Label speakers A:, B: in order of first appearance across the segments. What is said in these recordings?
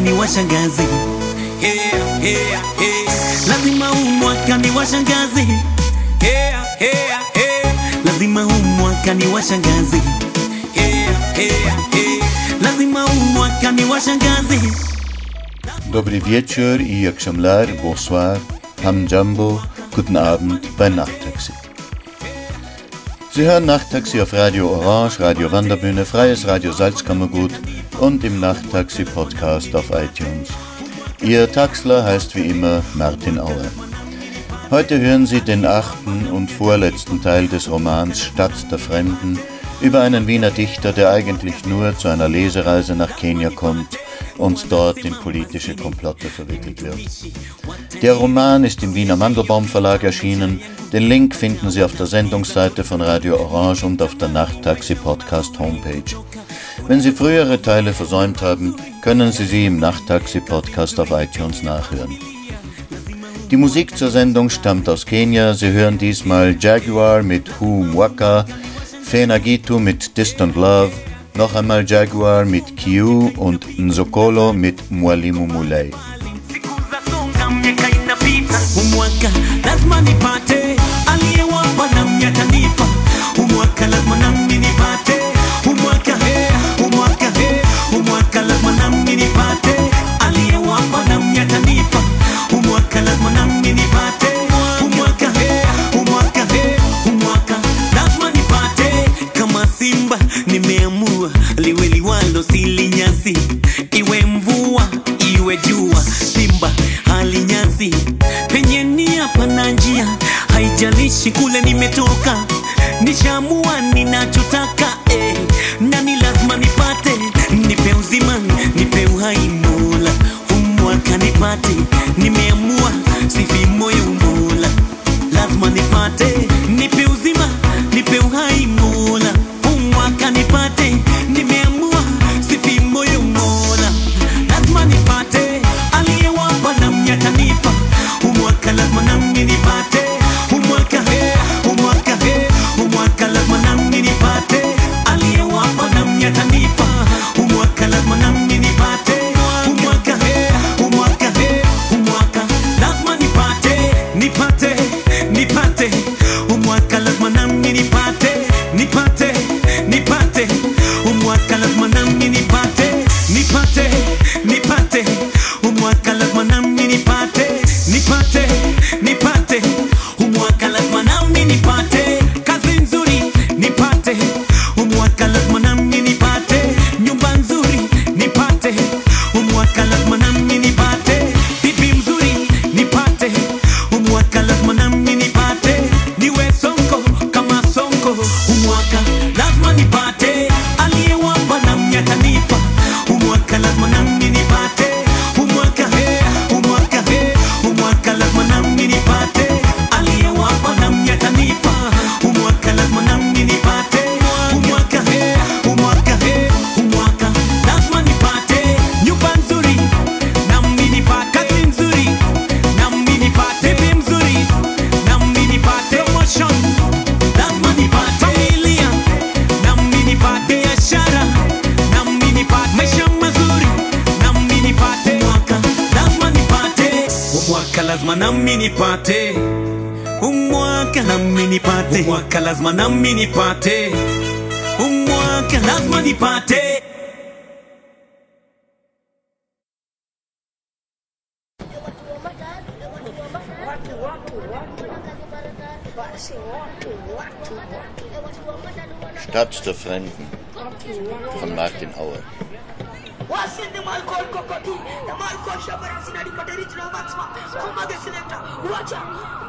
A: Ni washangazi yeah, yeah, yeah. lazima huu mwaka ni washangazi yeah, yeah, yeah. lazima huu mwaka ni washangazi yeah, yeah, yeah. lazima huu mwaka ni washangazi
B: Dobry wieczór i Yakşamlar, bonsoir, Hamjambo, guten Abend bei Nachttaxi. Sie hören Nachttaxi auf Radio Orange, Radio Wanderbühne, Freies Radio Salzkammergut und im Nachttaxi-Podcast auf iTunes. Ihr Taxler heißt wie immer Martin Auer. Heute hören Sie den achten und vorletzten Teil des Romans Stadt der Fremden über einen Wiener Dichter, der eigentlich nur zu einer Lesereise nach Kenia kommt und dort in politische Komplotte verwickelt wird. Der Roman ist im Wiener Mandelbaum Verlag erschienen. Den Link finden Sie auf der Sendungsseite von Radio Orange und auf der Nachttaxi Podcast Homepage. Wenn Sie frühere Teile versäumt haben, können Sie sie im Nachttaxi Podcast auf iTunes nachhören. Die Musik zur Sendung stammt aus Kenia. Sie hören diesmal Jaguar mit Hu Mwaka, Fena Gitu mit Distant Love, noch einmal Jaguar mit Q und Nzokolo mit Mwalimu Mulei.
A: Lazima nami nipate nami atanipa, umwaka lazima nami nipate umwaka umwaka umwaka lazima nipate. Kama simba nimeamua liwe liwalo silinyasi iwe mvua iwe jua simba halinyasi penye nia pana njia haijalishi kule nimetoka. Nishamua ninachotaka eh, uhai mola umwaka nipate nimeamua sifi moyo mola. Lazima nipate nipe uzima nipe uhai nami nipate. Umwaka nami nipate. Umwaka lazima nami nipate. Umwaka lazima nipate.
B: Stadt der Fremden von Martin Auer.
C: Wasinde malkol kokoti. Da malkol shabara sinadi pateri chlo matsma kuma de selecta wacha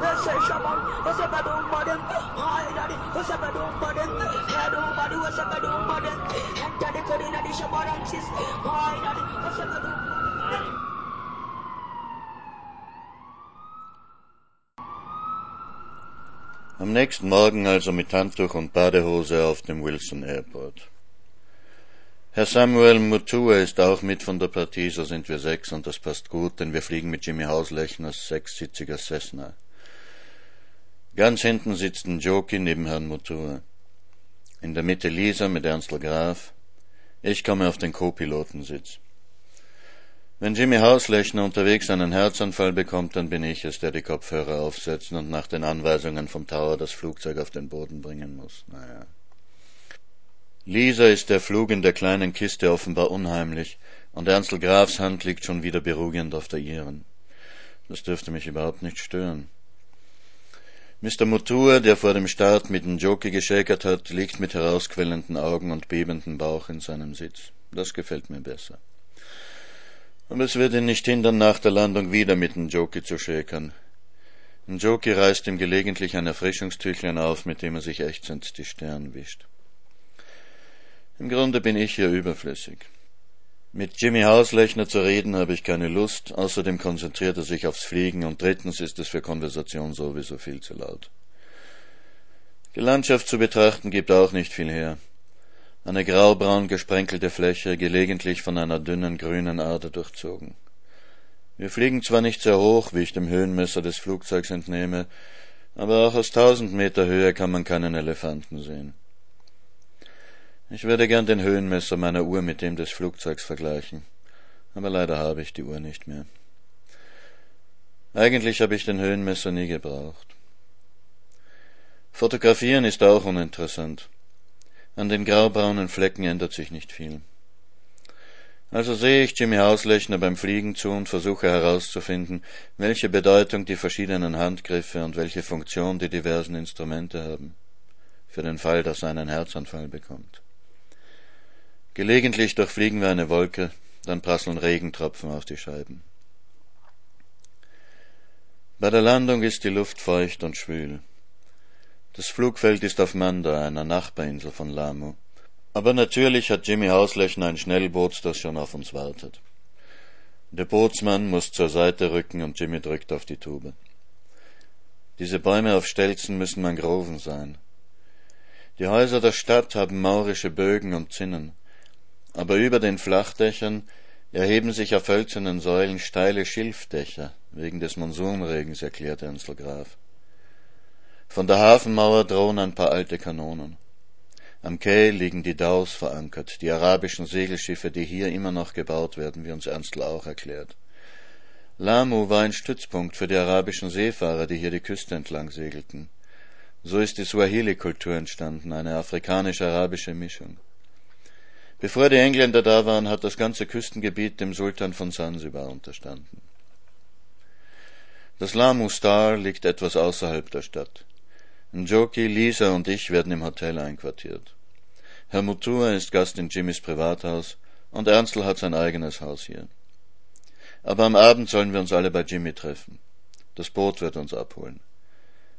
C: ese shabar ese badu modem ay dadi ese badu modem hadu badu ese badu modem enta de korina di shabaram sis ay dadi ese badu modem
B: Am nächsten Morgen also mit Handtuch und Badehose auf dem Wilson Airport. Herr Samuel Mutua ist auch mit von der Partie, so sind wir sechs und das passt gut, denn wir fliegen mit Jimmy Hauslechners sechssitziger Cessna. Ganz hinten sitzt ein Jockey neben Herrn Mutua. In der Mitte Lisa mit Ernstl Graf. Ich komme auf den Co-Pilotensitz. Wenn Jimmy Hauslechner unterwegs einen Herzanfall bekommt, dann bin ich es, der die Kopfhörer aufsetzt und nach den Anweisungen vom Tower das Flugzeug auf den Boden bringen muss. Naja. Lisa ist der Flug in der kleinen Kiste offenbar unheimlich, und Ernstl Grafs Hand liegt schon wieder beruhigend auf der ihren. Das dürfte mich überhaupt nicht stören. Mr. Mutua, der vor dem Start mit dem Jockey geschäkert hat, liegt mit herausquellenden Augen und bebendem Bauch in seinem Sitz. Das gefällt mir besser. Aber es wird ihn nicht hindern, nach der Landung wieder mit dem Jockey zu schäkern. Ein Jockey reißt ihm gelegentlich ein Erfrischungstüchlein auf, mit dem er sich ächzend die Stirn wischt. Im Grunde bin ich hier überflüssig. Mit Jimmy Hauslechner zu reden habe ich keine Lust, außerdem konzentriert er sich aufs Fliegen und drittens ist es für Konversation sowieso viel zu laut. Die Landschaft zu betrachten gibt auch nicht viel her. Eine graubraun gesprenkelte Fläche, gelegentlich von einer dünnen grünen Ader durchzogen. Wir fliegen zwar nicht sehr hoch, wie ich dem Höhenmesser des Flugzeugs entnehme, aber auch aus tausend Meter Höhe kann man keinen Elefanten sehen. Ich würde gern den Höhenmesser meiner Uhr mit dem des Flugzeugs vergleichen, aber leider habe ich die Uhr nicht mehr. Eigentlich habe ich den Höhenmesser nie gebraucht. Fotografieren ist auch uninteressant. An den graubraunen Flecken ändert sich nicht viel. Also sehe ich Jimmy Hauslechner beim Fliegen zu und versuche herauszufinden, welche Bedeutung die verschiedenen Handgriffe und welche Funktion die diversen Instrumente haben, für den Fall, dass er einen Herzanfall bekommt. Gelegentlich durchfliegen wir eine Wolke, dann prasseln Regentropfen auf die Scheiben. Bei der Landung ist die Luft feucht und schwül. Das Flugfeld ist auf Manda, einer Nachbarinsel von Lamu. Aber natürlich hat Jimmy Hauslechner ein Schnellboot, das schon auf uns wartet. Der Bootsmann muss zur Seite rücken und Jimmy drückt auf die Tube. Diese Bäume auf Stelzen müssen Mangroven sein. Die Häuser der Stadt haben maurische Bögen und Zinnen, aber über den Flachdächern erheben sich auf hölzernen Säulen steile Schilfdächer, wegen des Monsunregens, erklärte Ernstl Graf. Von der Hafenmauer drohen ein paar alte Kanonen. Am Quai liegen die Daus verankert, die arabischen Segelschiffe, die hier immer noch gebaut werden, wie uns Ernstl auch erklärt. Lamu war ein Stützpunkt für die arabischen Seefahrer, die hier die Küste entlang segelten. So ist die Swahili-Kultur entstanden, eine afrikanisch-arabische Mischung. Bevor die Engländer da waren, hat das ganze Küstengebiet dem Sultan von Sansibar unterstanden. Das Lamu Star liegt etwas außerhalb der Stadt. Njoki, Lisa und ich werden im Hotel einquartiert. Herr Mutua ist Gast in Jimmys Privathaus und Ernstl hat sein eigenes Haus hier. Aber am Abend sollen wir uns alle bei Jimmy treffen. Das Boot wird uns abholen.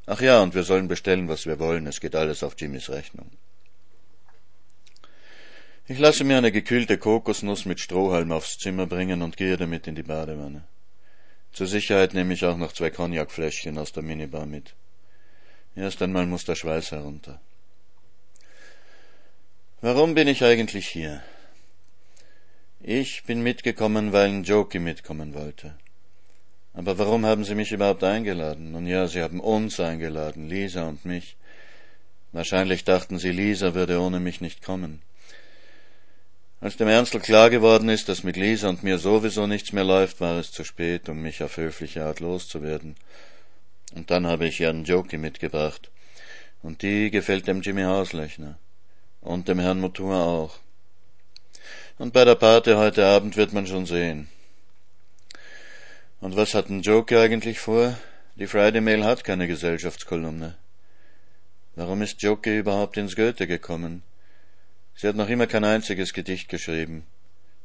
B: Ach ja, und wir sollen bestellen, was wir wollen. Es geht alles auf Jimmys Rechnung. Ich lasse mir eine gekühlte Kokosnuss mit Strohhalm aufs Zimmer bringen und gehe damit in die Badewanne. Zur Sicherheit nehme ich auch noch zwei Cognacfläschchen aus der Minibar mit. Erst einmal muss der Schweiß herunter. Warum bin ich eigentlich hier? Ich bin mitgekommen, weil ein Joki mitkommen wollte. Aber warum haben Sie mich überhaupt eingeladen? Nun ja, Sie haben uns eingeladen, Lisa und mich. Wahrscheinlich dachten Sie, Lisa würde ohne mich nicht kommen. Als dem Ernstl klar geworden ist, dass mit Lisa und mir sowieso nichts mehr läuft, war es zu spät, um mich auf höfliche Art loszuwerden. Und dann habe ich Jan Joki mitgebracht. Und die gefällt dem Jimmy Hauslechner. Und dem Herrn Motor auch. Und bei der Party heute Abend wird man schon sehen. Und was hat ein Joker eigentlich vor? Die Friday Mail hat keine Gesellschaftskolumne. Warum ist Jockey überhaupt ins Goethe gekommen? Sie hat noch immer kein einziges Gedicht geschrieben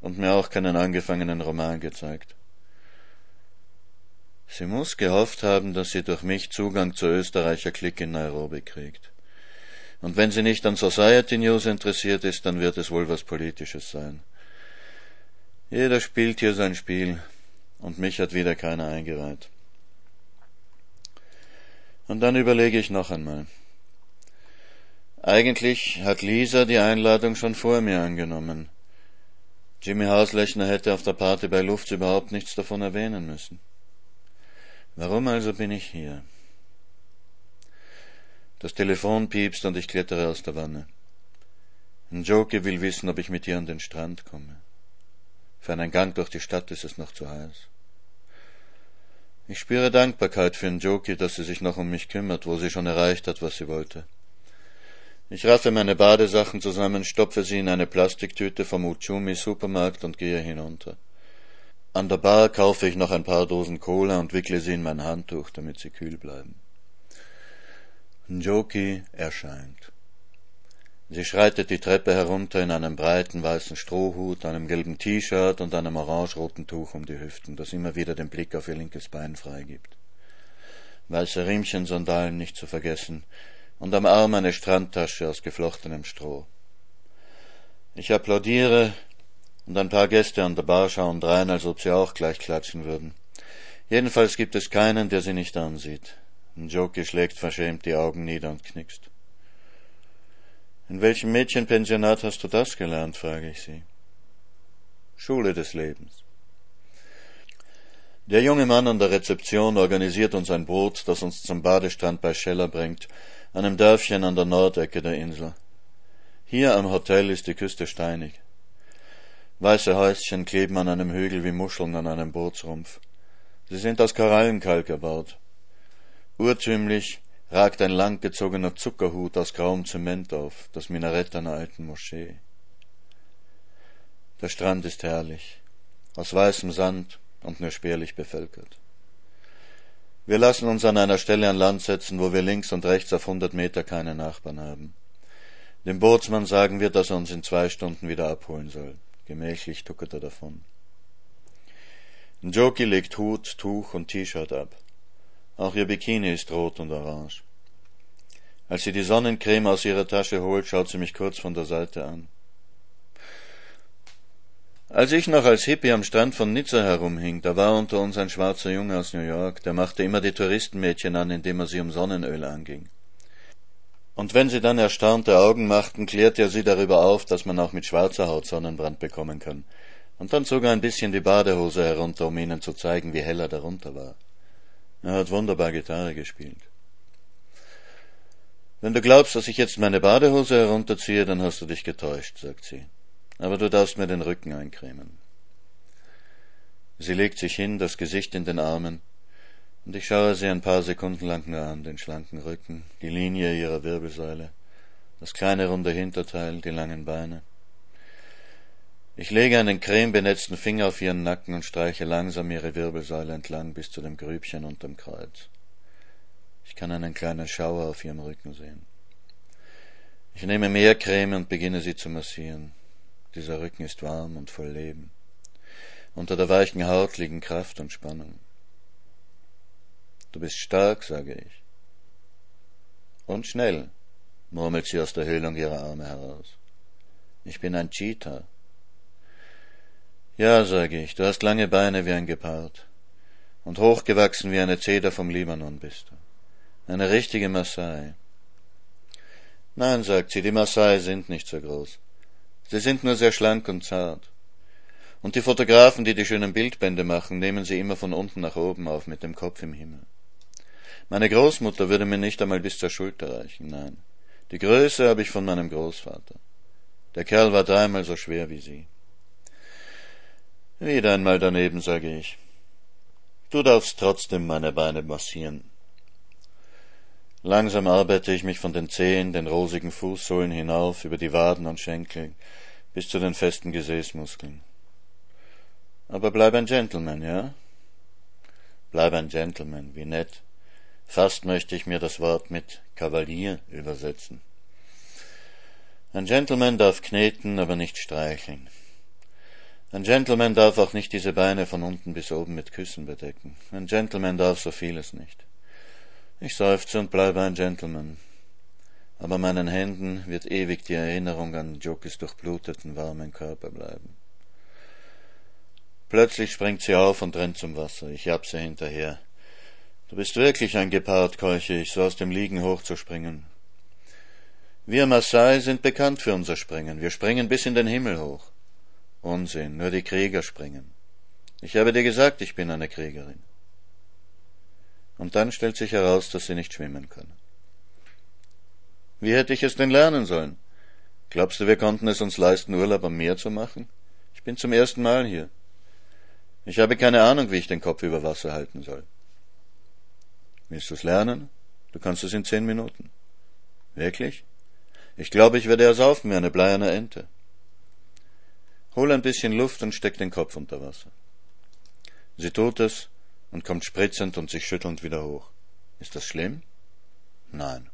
B: und mir auch keinen angefangenen Roman gezeigt. Sie muss gehofft haben, dass sie durch mich Zugang zur Österreicher Clique in Nairobi kriegt. Und wenn sie nicht an Society News interessiert ist, dann wird es wohl was Politisches sein. Jeder spielt hier sein Spiel, und mich hat wieder keiner eingeweiht. Und dann überlege ich noch einmal. Eigentlich hat Lisa die Einladung schon vor mir angenommen. Jimmy Hauslechner hätte auf der Party bei Luft überhaupt nichts davon erwähnen müssen. Warum also bin ich hier? Das Telefon piepst und ich klettere aus der Wanne. Njoki will wissen, ob ich mit ihr an den Strand komme. Für einen Gang durch die Stadt ist es noch zu heiß. Ich spüre Dankbarkeit für Njoki, dass sie sich noch um mich kümmert, wo sie schon erreicht hat, was sie wollte. Ich raffe meine Badesachen zusammen, stopfe sie in eine Plastiktüte vom Uchumi Supermarkt und gehe hinunter. An der Bar kaufe ich noch ein paar Dosen Cola und wickle sie in mein Handtuch, damit sie kühl bleiben. Njoki erscheint. Sie schreitet die Treppe herunter in einem breiten weißen Strohhut, einem gelben T-Shirt und einem orange-roten Tuch um die Hüften, das immer wieder den Blick auf ihr linkes Bein freigibt. Weiße Riemchensandalen nicht zu vergessen, und am Arm eine Strandtasche aus geflochtenem Stroh. Ich applaudiere, und ein paar Gäste an der Bar schauen drein, als ob sie auch gleich klatschen würden. Jedenfalls gibt es keinen, der sie nicht ansieht. Njoki schlägt verschämt die Augen nieder und knickst. In welchem Mädchenpensionat hast du das gelernt? frage ich sie. Schule des Lebens. Der junge Mann an der Rezeption organisiert uns ein Boot, das uns zum Badestrand bei Scheller bringt, einem Dörfchen an der Nordecke der Insel. Hier am Hotel ist die Küste steinig. Weiße Häuschen kleben an einem Hügel wie Muscheln an einem Bootsrumpf. Sie sind aus Korallenkalk erbaut. Urtümlich ragt ein langgezogener Zuckerhut aus grauem Zement auf, das Minarett einer alten Moschee. Der Strand ist herrlich, aus weißem Sand und nur spärlich bevölkert. Wir lassen uns an einer Stelle an Land setzen, wo wir links und rechts auf hundert Meter keine Nachbarn haben. Dem Bootsmann sagen wir, dass er uns in zwei Stunden wieder abholen soll. Gemächlich tuckert er davon. Njoki legt Hut, Tuch und T-Shirt ab. Auch ihr Bikini ist rot und orange. Als sie die Sonnencreme aus ihrer Tasche holt, schaut sie mich kurz von der Seite an. Als ich noch als Hippie am Strand von Nizza herumhing, da war unter uns ein schwarzer Junge aus New York, der machte immer die Touristenmädchen an, indem er sie um Sonnenöl anging. Und wenn sie dann erstaunte Augen machten, klärte er sie darüber auf, dass man auch mit schwarzer Haut Sonnenbrand bekommen kann. Und dann zog er ein bisschen die Badehose herunter, um ihnen zu zeigen, wie hell er darunter war. Er hat wunderbar Gitarre gespielt. Wenn du glaubst, dass ich jetzt meine Badehose herunterziehe, dann hast du dich getäuscht, sagt sie aber du darfst mir den Rücken eincremen. Sie legt sich hin, das Gesicht in den Armen, und ich schaue sie ein paar Sekunden lang nur an, den schlanken Rücken, die Linie ihrer Wirbelsäule, das kleine runde Hinterteil, die langen Beine. Ich lege einen cremebenetzten Finger auf ihren Nacken und streiche langsam ihre Wirbelsäule entlang bis zu dem Grübchen unterm Kreuz. Ich kann einen kleinen Schauer auf ihrem Rücken sehen. Ich nehme mehr Creme und beginne sie zu massieren. Dieser Rücken ist warm und voll Leben. Unter der weichen Haut liegen Kraft und Spannung. Du bist stark, sage ich. Und schnell, murmelt sie aus der Höhlung ihrer Arme heraus. Ich bin ein Cheetah. Ja, sage ich, du hast lange Beine wie ein Gepard. Und hochgewachsen wie eine Zeder vom Libanon bist du. Eine richtige Maasai. Nein, sagt sie, die Maasai sind nicht so groß. Sie sind nur sehr schlank und zart. Und die Fotografen, die die schönen Bildbände machen, nehmen sie immer von unten nach oben auf mit dem Kopf im Himmel. Meine Großmutter würde mir nicht einmal bis zur Schulter reichen, nein. Die Größe habe ich von meinem Großvater. Der Kerl war dreimal so schwer wie Sie. Wieder einmal daneben, sage ich. Du darfst trotzdem meine Beine massieren. Langsam arbeite ich mich von den Zehen, den rosigen Fußsohlen hinauf, über die Waden und Schenkel, bis zu den festen Gesäßmuskeln. Aber bleib ein Gentleman, ja? Bleib ein Gentleman, wie nett. Fast möchte ich mir das Wort mit Kavalier übersetzen. Ein Gentleman darf kneten, aber nicht streicheln. Ein Gentleman darf auch nicht diese Beine von unten bis oben mit Küssen bedecken. Ein Gentleman darf so vieles nicht. Ich seufze und bleibe ein Gentleman. Aber meinen Händen wird ewig die Erinnerung an Jokis durchbluteten, warmen Körper bleiben. Plötzlich springt sie auf und rennt zum Wasser. Ich jab sie hinterher. Du bist wirklich ein Gepard, keuche ich, so aus dem Liegen hochzuspringen. Wir Maasai sind bekannt für unser Springen. Wir springen bis in den Himmel hoch. Unsinn, nur die Krieger springen. Ich habe dir gesagt, ich bin eine Kriegerin. Und dann stellt sich heraus, dass sie nicht schwimmen kann. Wie hätte ich es denn lernen sollen? Glaubst du, wir konnten es uns leisten, Urlaub am Meer zu machen? Ich bin zum ersten Mal hier. Ich habe keine Ahnung, wie ich den Kopf über Wasser halten soll. Willst du es lernen? Du kannst es in zehn Minuten. Wirklich? Ich glaube, ich werde ersaufen wie eine bleierne Ente. Hol ein bisschen Luft und steck den Kopf unter Wasser. Sie tut es und kommt spritzend und sich schüttelnd wieder hoch. Ist das schlimm? Nein.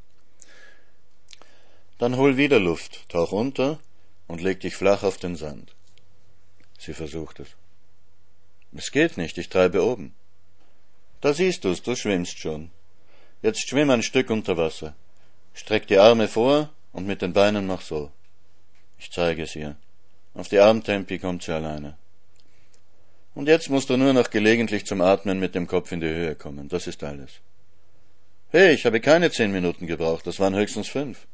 B: Dann hol wieder Luft, tauch unter und leg dich flach auf den Sand. Sie versucht es. Es geht nicht, ich treibe oben. Da siehst du's, du schwimmst schon. Jetzt schwimm ein Stück unter Wasser. Streck die Arme vor und mit den Beinen mach so. Ich zeige es ihr. Auf die Armtempi kommt sie alleine. Und jetzt musst du nur noch gelegentlich zum Atmen mit dem Kopf in die Höhe kommen. Das ist alles. Hey, ich habe keine zehn Minuten gebraucht, das waren höchstens fünf.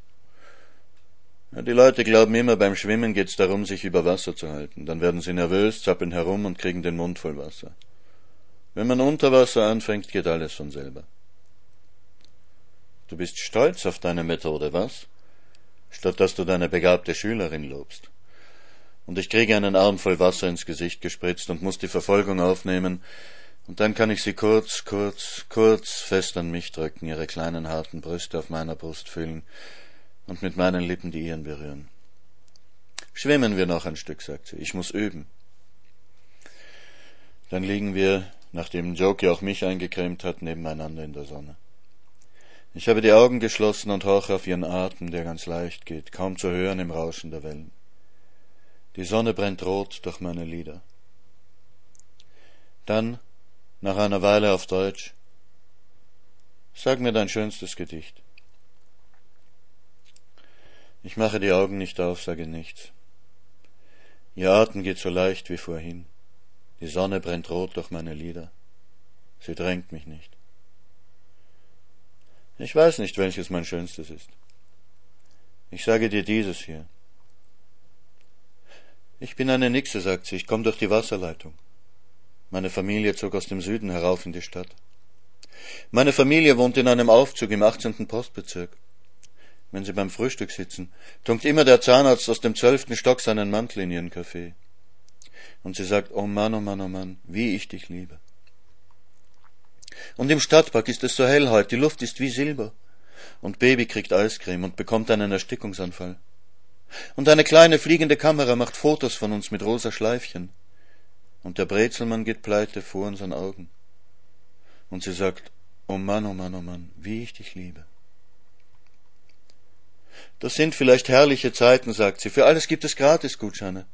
B: Die Leute glauben immer, beim Schwimmen geht's darum, sich über Wasser zu halten. Dann werden sie nervös, zappeln herum und kriegen den Mund voll Wasser. Wenn man unter Wasser anfängt, geht alles von selber. Du bist stolz auf deine Methode, was? statt dass du deine begabte Schülerin lobst. Und ich kriege einen Arm voll Wasser ins Gesicht gespritzt und muss die Verfolgung aufnehmen, und dann kann ich sie kurz, kurz, kurz fest an mich drücken, ihre kleinen harten Brüste auf meiner Brust fühlen und mit meinen Lippen die ihren berühren. Schwimmen wir noch ein Stück, sagt sie. Ich muss üben. Dann liegen wir, nachdem Joki auch mich eingecremt hat, nebeneinander in der Sonne. Ich habe die Augen geschlossen und horche auf ihren Atem, der ganz leicht geht, kaum zu hören im Rauschen der Wellen. Die Sonne brennt rot durch meine Lider. Dann, nach einer Weile auf Deutsch, sag mir dein schönstes Gedicht. Ich mache die Augen nicht auf, sage nichts. Ihr Atem geht so leicht wie vorhin. Die Sonne brennt rot durch meine Lider. Sie drängt mich nicht. Ich weiß nicht, welches mein schönstes ist. Ich sage dir dieses hier. Ich bin eine Nixe, sagt sie, ich komme durch die Wasserleitung. Meine Familie zog aus dem Süden herauf in die Stadt. Meine Familie wohnt in einem Aufzug im 18. Postbezirk. Wenn sie beim Frühstück sitzen, tunkt immer der Zahnarzt aus dem zwölften Stock seinen Mantel in ihren Kaffee. Und sie sagt, oh Mann, oh Mann, oh Mann, wie ich dich liebe. Und im Stadtpark ist es so hell heute, die Luft ist wie Silber. Und Baby kriegt Eiscreme und bekommt einen Erstickungsanfall. Und eine kleine fliegende Kamera macht Fotos von uns mit rosa Schleifchen. Und der Brezelmann geht pleite vor unseren Augen. Und sie sagt, oh Mann, oh Mann, oh Mann, wie ich dich liebe. Das sind vielleicht herrliche Zeiten, sagt sie. Für alles gibt es Gratisgutscheine.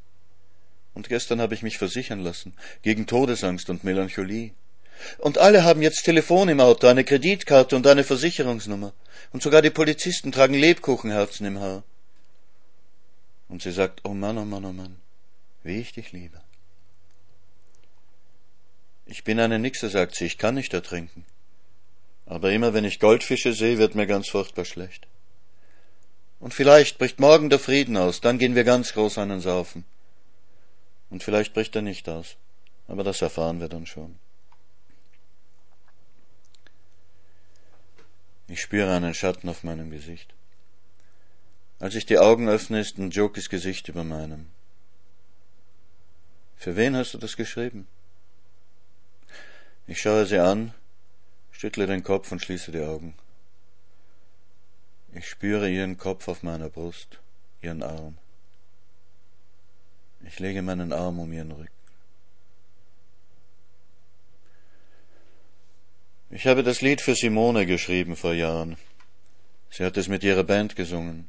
B: Und gestern habe ich mich versichern lassen, gegen Todesangst und Melancholie. Und alle haben jetzt Telefon im Auto, eine Kreditkarte und eine Versicherungsnummer. Und sogar die Polizisten tragen Lebkuchenherzen im Haar. Und sie sagt, oh Mann, oh Mann, oh Mann, wie ich dich liebe. Ich bin eine Nixe, sagt sie, ich kann nicht ertrinken. Aber immer wenn ich Goldfische sehe, wird mir ganz furchtbar schlecht. Und vielleicht bricht morgen der Frieden aus, dann gehen wir ganz groß einen saufen. Und vielleicht bricht er nicht aus, aber das erfahren wir dann schon. Ich spüre einen Schatten auf meinem Gesicht. Als ich die Augen öffne, ist ein Jokis Gesicht über meinem. Für wen hast du das geschrieben? Ich schaue sie an, schüttle den Kopf und schließe die Augen. Ich spüre ihren Kopf auf meiner Brust, ihren Arm. Ich lege meinen Arm um ihren Rücken. Ich habe das Lied für Simone geschrieben vor Jahren. Sie hat es mit ihrer Band gesungen.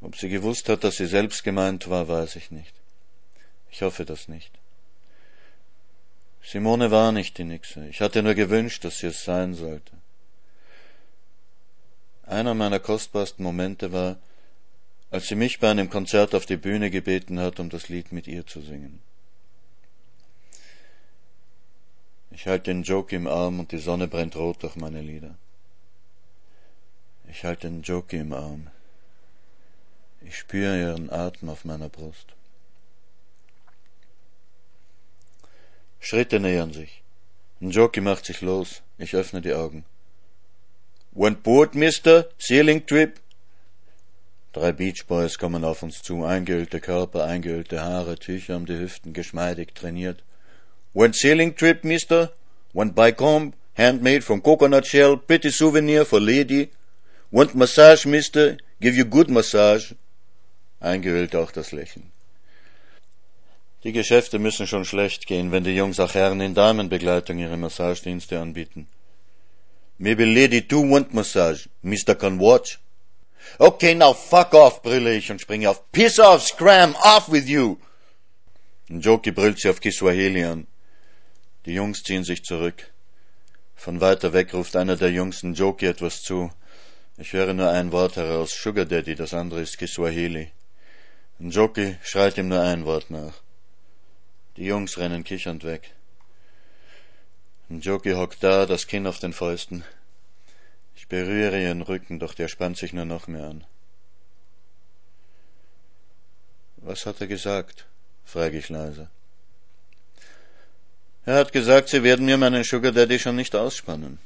B: Ob sie gewusst hat, dass sie selbst gemeint war, weiß ich nicht. Ich hoffe das nicht. Simone war nicht die Nixe. Ich hatte nur gewünscht, dass sie es sein sollte. Einer meiner kostbarsten Momente war, als sie mich bei einem Konzert auf die Bühne gebeten hat, um das Lied mit ihr zu singen. Ich halte den Joke im Arm und die Sonne brennt rot durch meine Lieder. Ich halte den Joke im Arm. Ich spüre ihren Atem auf meiner Brust. Schritte nähern sich. Njoki macht sich los. Ich öffne die Augen. Want board, Mister? Sailing Trip? Drei Beach Boys kommen auf uns zu, eingeölte Körper, eingeölte Haare, Tücher um die Hüften, geschmeidig trainiert. Want sailing trip, Mister? Want comb, handmade from coconut shell, pretty souvenir for lady? Want massage, Mister? Give you good massage eingehüllt auch das Lächeln. Die Geschäfte müssen schon schlecht gehen, wenn die Jungs auch Herren in Damenbegleitung ihre Massagedienste anbieten. Maybe lady too want massage. Mr. can watch. Okay, now fuck off, brülle ich und springe auf. Piss off, scram, off with you! Joki brüllt sie auf Kiswahili an. Die Jungs ziehen sich zurück. Von weiter weg ruft einer der Jungs Joki etwas zu. Ich höre nur ein Wort heraus, Sugar Daddy, das andere ist Kiswahili. Njoki schreit ihm nur ein Wort nach. Die Jungs rennen kichernd weg. Njoki hockt da, das Kinn auf den Fäusten. Ich berühre ihren Rücken, doch der spannt sich nur noch mehr an. Was hat er gesagt? frage ich leise. Er hat gesagt, Sie werden mir meinen Sugar Daddy schon nicht ausspannen.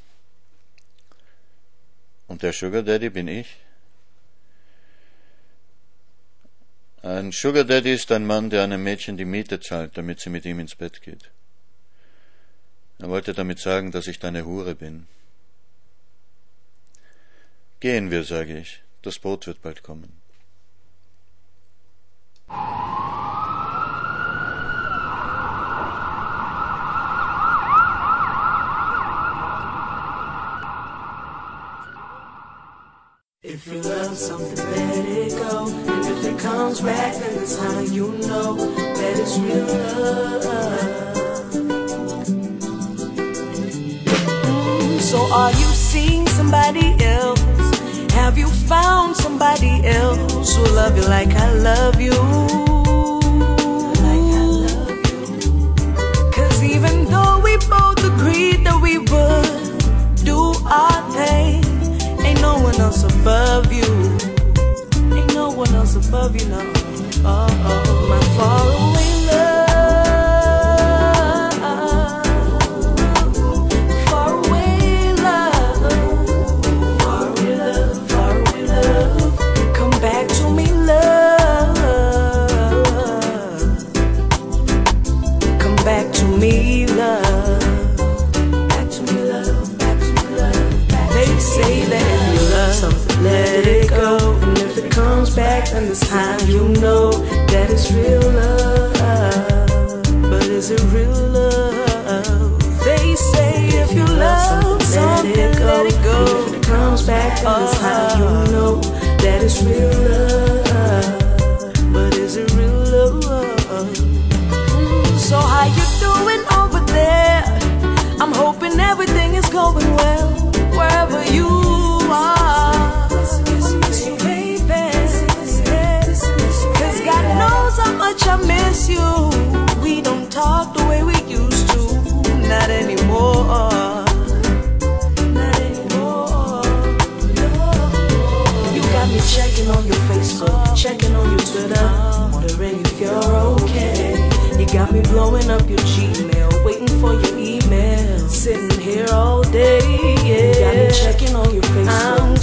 B: Und der Sugar Daddy bin ich? Ein Sugar Daddy ist ein Mann, der einem Mädchen die Miete zahlt, damit sie mit ihm ins Bett geht. Er wollte damit sagen, dass ich deine Hure bin. Gehen wir, sage ich. Das Boot wird bald kommen. If you love something, let it go. And if it comes back, then it's how you know that it's real love. Found somebody else who love you like I love you?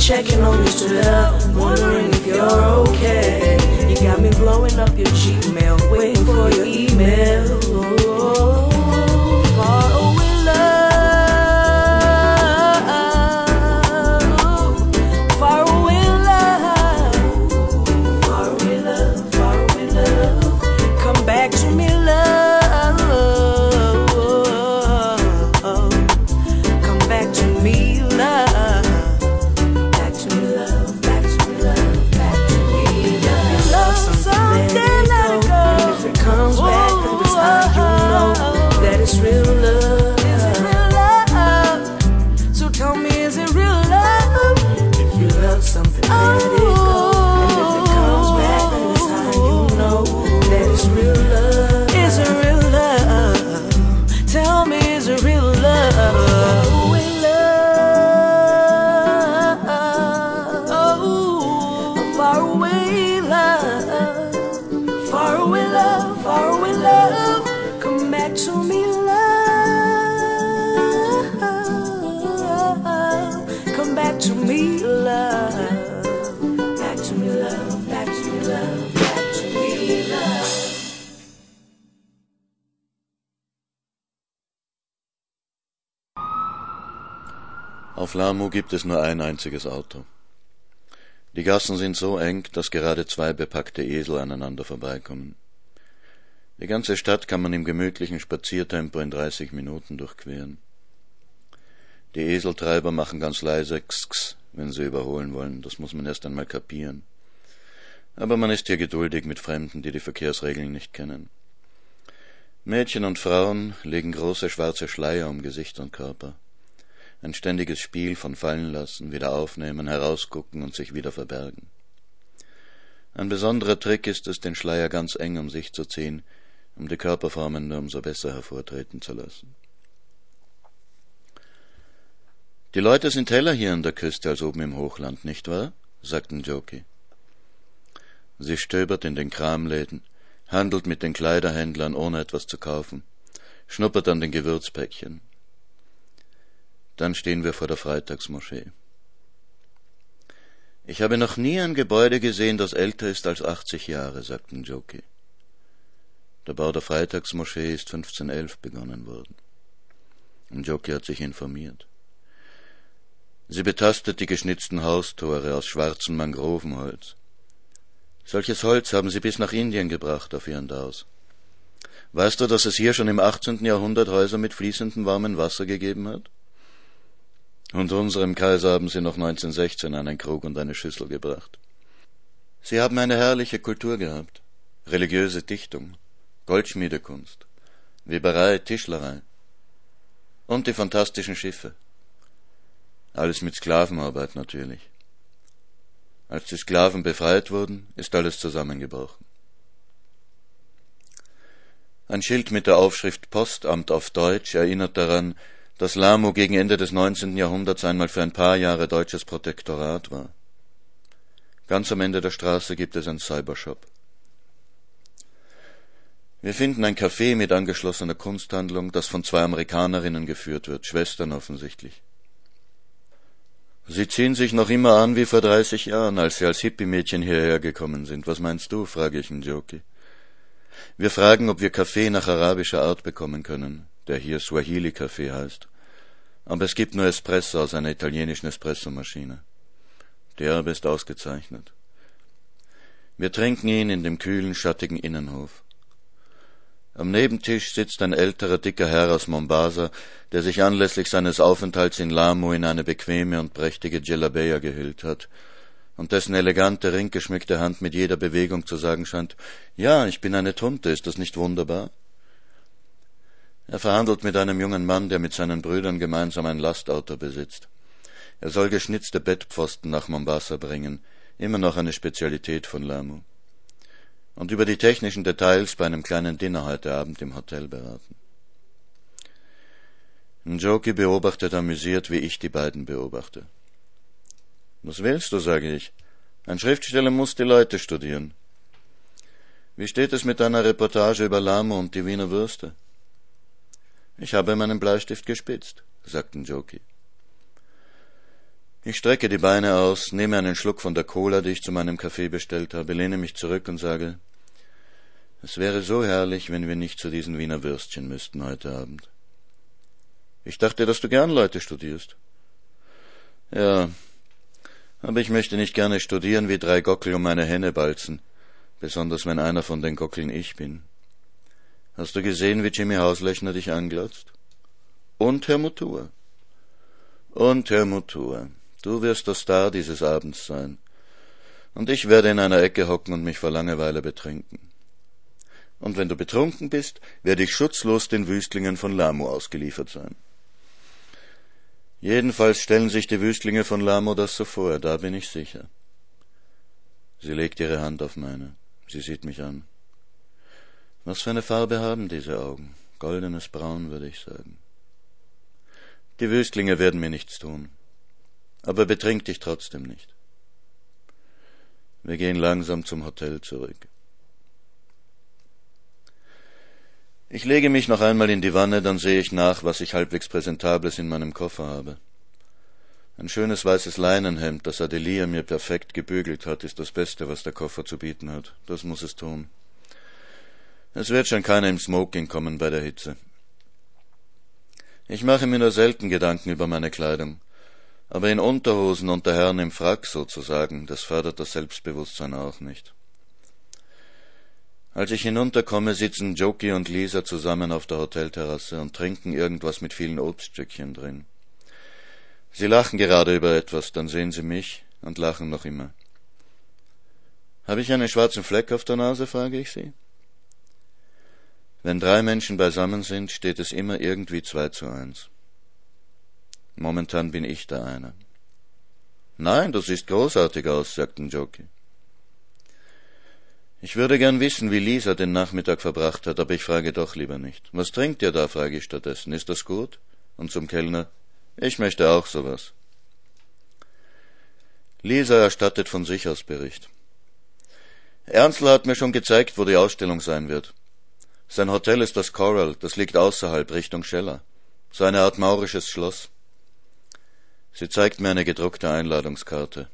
B: Checking on you
D: still, wondering if you're okay. You got me blowing up your Gmail, waiting for your email.
B: Auf Lamu gibt es nur ein einziges Auto. Die Gassen sind so eng, dass gerade zwei bepackte Esel aneinander vorbeikommen. Die ganze Stadt kann man im gemütlichen Spaziertempo in 30 Minuten durchqueren. Die Eseltreiber machen ganz leise X, wenn sie überholen wollen, das muss man erst einmal kapieren. Aber man ist hier geduldig mit Fremden, die die Verkehrsregeln nicht kennen. Mädchen und Frauen legen große schwarze Schleier um Gesicht und Körper. Ein ständiges Spiel von fallen lassen, wieder aufnehmen, herausgucken und sich wieder verbergen. Ein besonderer Trick ist es, den Schleier ganz eng um sich zu ziehen, um die Körperformen nur umso besser hervortreten zu lassen. Die Leute sind heller hier an der Küste als oben im Hochland, nicht wahr? sagten Joki. Sie stöbert in den Kramläden, handelt mit den Kleiderhändlern, ohne etwas zu kaufen, schnuppert an den Gewürzpäckchen. Dann stehen wir vor der Freitagsmoschee. Ich habe noch nie ein Gebäude gesehen, das älter ist als 80 Jahre, sagten Joki. Der Bau der Freitagsmoschee ist 1511 begonnen worden. Joki hat sich informiert. Sie betastet die geschnitzten Haustore aus schwarzem Mangrovenholz. Solches Holz haben sie bis nach Indien gebracht auf ihren Daus. Weißt du, dass es hier schon im 18. Jahrhundert Häuser mit fließendem warmem Wasser gegeben hat? Und unserem Kaiser haben sie noch 1916 einen Krug und eine Schüssel gebracht. Sie haben eine herrliche Kultur gehabt. Religiöse Dichtung, Goldschmiedekunst, Weberei, Tischlerei und die fantastischen Schiffe. Alles mit Sklavenarbeit natürlich. Als die Sklaven befreit wurden, ist alles zusammengebrochen. Ein Schild mit der Aufschrift Postamt auf Deutsch erinnert daran, dass Lamu gegen Ende des 19. Jahrhunderts einmal für ein paar Jahre deutsches Protektorat war. Ganz am Ende der Straße gibt es einen Cybershop. Wir finden ein Café mit angeschlossener Kunsthandlung, das von zwei Amerikanerinnen geführt wird, Schwestern offensichtlich. Sie ziehen sich noch immer an wie vor 30 Jahren, als sie als Hippie-Mädchen hierher gekommen sind. Was meinst du? frage ich Njoki. Wir fragen, ob wir Kaffee nach arabischer Art bekommen können, der hier Swahili-Kaffee heißt. Aber es gibt nur Espresso aus einer italienischen Espressomaschine. Der aber ist ausgezeichnet. Wir trinken ihn in dem kühlen, schattigen Innenhof. Am Nebentisch sitzt ein älterer, dicker Herr aus Mombasa, der sich anlässlich seines Aufenthalts in Lamu in eine bequeme und prächtige Jelabeya gehüllt hat und dessen elegante, ringgeschmückte Hand mit jeder Bewegung zu sagen scheint, ja, ich bin eine Tunte, ist das nicht wunderbar? Er verhandelt mit einem jungen Mann, der mit seinen Brüdern gemeinsam ein Lastauto besitzt. Er soll geschnitzte Bettpfosten nach Mombasa bringen, immer noch eine Spezialität von Lamu. Und über die technischen Details bei einem kleinen Dinner heute Abend im Hotel beraten. Njoki beobachtet amüsiert, wie ich die beiden beobachte. Was willst du, sage ich. Ein Schriftsteller muss die Leute studieren. Wie steht es mit deiner Reportage über Lamu und die Wiener Würste? Ich habe meinen Bleistift gespitzt, sagten Joki. Ich strecke die Beine aus, nehme einen Schluck von der Cola, die ich zu meinem Kaffee bestellt habe, lehne mich zurück und sage, es wäre so herrlich, wenn wir nicht zu diesen Wiener Würstchen müssten heute Abend. Ich dachte, dass du gern Leute studierst. Ja, aber ich möchte nicht gerne studieren wie drei Gockel um eine Henne balzen, besonders wenn einer von den Gockeln ich bin. Hast du gesehen, wie Jimmy Hauslechner dich anglotzt? Und Herr Mutur. Und Herr Mutur. Du wirst der Star dieses Abends sein. Und ich werde in einer Ecke hocken und mich vor Langeweile betrinken. Und wenn du betrunken bist, werde ich schutzlos den Wüstlingen von Lamu ausgeliefert sein. Jedenfalls stellen sich die Wüstlinge von Lamo das so vor, da bin ich sicher. Sie legt ihre Hand auf meine. Sie sieht mich an. Was für eine Farbe haben diese Augen? Goldenes Braun, würde ich sagen. Die Wüstlinge werden mir nichts tun. Aber betrink dich trotzdem nicht. Wir gehen langsam zum Hotel zurück. Ich lege mich noch einmal in die Wanne, dann sehe ich nach, was ich halbwegs Präsentables in meinem Koffer habe. Ein schönes weißes Leinenhemd, das Adelia mir perfekt gebügelt hat, ist das Beste, was der Koffer zu bieten hat. Das muss es tun. Es wird schon keiner im Smoking kommen bei der Hitze. Ich mache mir nur selten Gedanken über meine Kleidung. Aber in Unterhosen und der Herren im Frack sozusagen, das fördert das Selbstbewusstsein auch nicht. Als ich hinunterkomme, sitzen Joki und Lisa zusammen auf der Hotelterrasse und trinken irgendwas mit vielen Obststückchen drin. Sie lachen gerade über etwas, dann sehen sie mich und lachen noch immer. Habe ich einen schwarzen Fleck auf der Nase? frage ich sie. Wenn drei Menschen beisammen sind, steht es immer irgendwie zwei zu eins. Momentan bin ich der eine. Nein, du siehst großartig aus, sagten Joki. Ich würde gern wissen, wie Lisa den Nachmittag verbracht hat, aber ich frage doch lieber nicht. Was trinkt ihr da? frage ich stattdessen. Ist das gut? Und zum Kellner. Ich möchte auch sowas. Lisa erstattet von sich aus Bericht. Ernstl hat mir schon gezeigt, wo die Ausstellung sein wird. Sein Hotel ist das Coral, das liegt außerhalb Richtung Scheller. So eine Art maurisches Schloss. Sie zeigt mir eine gedruckte Einladungskarte.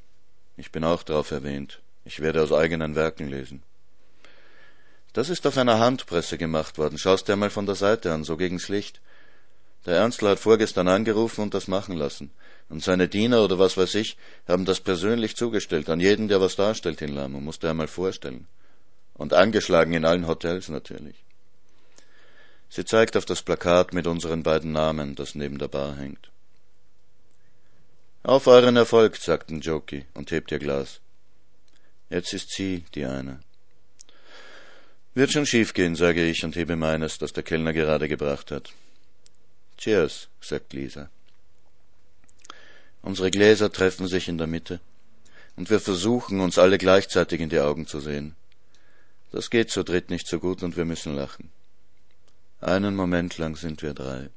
B: Ich bin auch drauf erwähnt. Ich werde aus eigenen Werken lesen. Das ist auf einer Handpresse gemacht worden. Schau's dir mal von der Seite an, so gegen's Licht. Der Ernstler hat vorgestern angerufen und das machen lassen. Und seine Diener oder was weiß ich haben das persönlich zugestellt an jeden, der was darstellt in Lamo, musste er mal vorstellen. Und angeschlagen in allen Hotels natürlich. Sie zeigt auf das Plakat mit unseren beiden Namen, das neben der Bar hängt. Auf euren Erfolg, sagten Joki und hebt ihr Glas. Jetzt ist sie die eine. Wird schon schiefgehen, sage ich und hebe meines, das der Kellner gerade gebracht hat. Cheers, sagt Lisa. Unsere Gläser treffen sich in der Mitte, und wir versuchen, uns alle gleichzeitig in die Augen zu sehen. Das geht zu dritt nicht so gut, und wir müssen lachen. Einen Moment lang sind wir drei.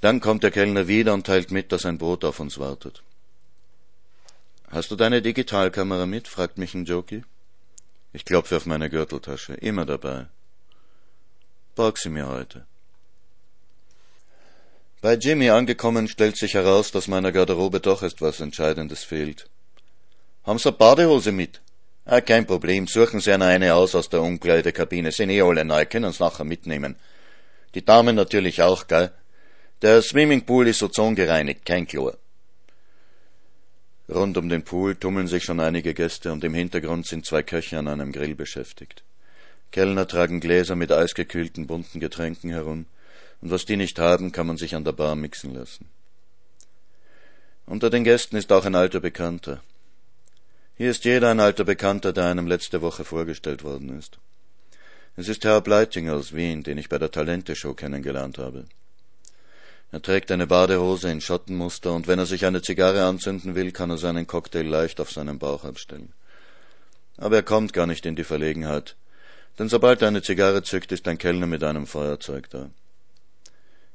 B: Dann kommt der Kellner wieder und teilt mit, dass ein Boot auf uns wartet. Hast du deine Digitalkamera mit? fragt mich ein Joki. Ich klopfe auf meine Gürteltasche, immer dabei. Borg sie mir heute. Bei Jimmy angekommen, stellt sich heraus, dass meiner Garderobe doch etwas Entscheidendes fehlt. Haben Sie eine Badehose mit? Ah, kein Problem, suchen Sie einer eine aus aus der Umkleidekabine, sind eh alle neu, können Sie nachher mitnehmen. Die Damen natürlich auch, gell? Der Swimmingpool ist ozongereinigt, kein Chlor. Rund um den Pool tummeln sich schon einige Gäste und im Hintergrund sind zwei Köche an einem Grill beschäftigt. Kellner tragen Gläser mit eisgekühlten bunten Getränken herum, und was die nicht haben, kann man sich an der Bar mixen lassen. Unter den Gästen ist auch ein alter Bekannter. Hier ist jeder ein alter Bekannter, der einem letzte Woche vorgestellt worden ist. Es ist Herr Bleitinger aus Wien, den ich bei der Talente-Show kennengelernt habe. Er trägt eine Badehose in Schottenmuster und wenn er sich eine Zigarre anzünden will, kann er seinen Cocktail leicht auf seinen Bauch abstellen. Aber er kommt gar nicht in die Verlegenheit, denn sobald er eine Zigarre zückt, ist ein Kellner mit einem Feuerzeug da.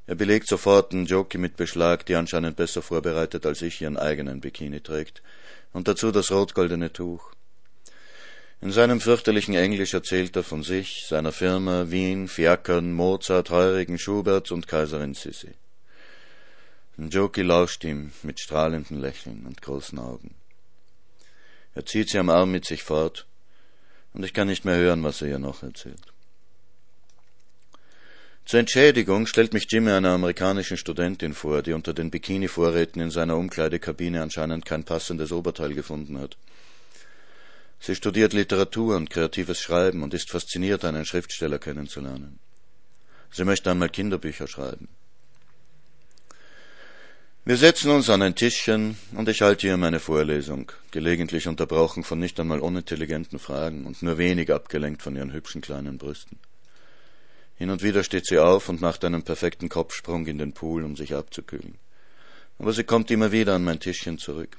B: Er belegt sofort einen Jockey mit Beschlag, die anscheinend besser vorbereitet als ich ihren eigenen Bikini trägt, und dazu das rot-goldene Tuch. In seinem fürchterlichen Englisch erzählt er von sich, seiner Firma, Wien, Fiakern, Mozart, Heurigen, Schubert und Kaiserin Sissi. Joki lauscht ihm mit strahlenden Lächeln und großen Augen. Er zieht sie am Arm mit sich fort, und ich kann nicht mehr hören, was er ihr noch erzählt. Zur Entschädigung stellt mich Jimmy einer amerikanischen Studentin vor, die unter den Bikini-Vorräten in seiner Umkleidekabine anscheinend kein passendes Oberteil gefunden hat. Sie studiert Literatur und kreatives Schreiben und ist fasziniert, einen Schriftsteller kennenzulernen. Sie möchte einmal Kinderbücher schreiben. Wir setzen uns an ein Tischchen und ich halte ihr meine Vorlesung, gelegentlich unterbrochen von nicht einmal unintelligenten Fragen und nur wenig abgelenkt von ihren hübschen kleinen Brüsten. Hin und wieder steht sie auf und macht einen perfekten Kopfsprung in den Pool, um sich abzukühlen. Aber sie kommt immer wieder an mein Tischchen zurück.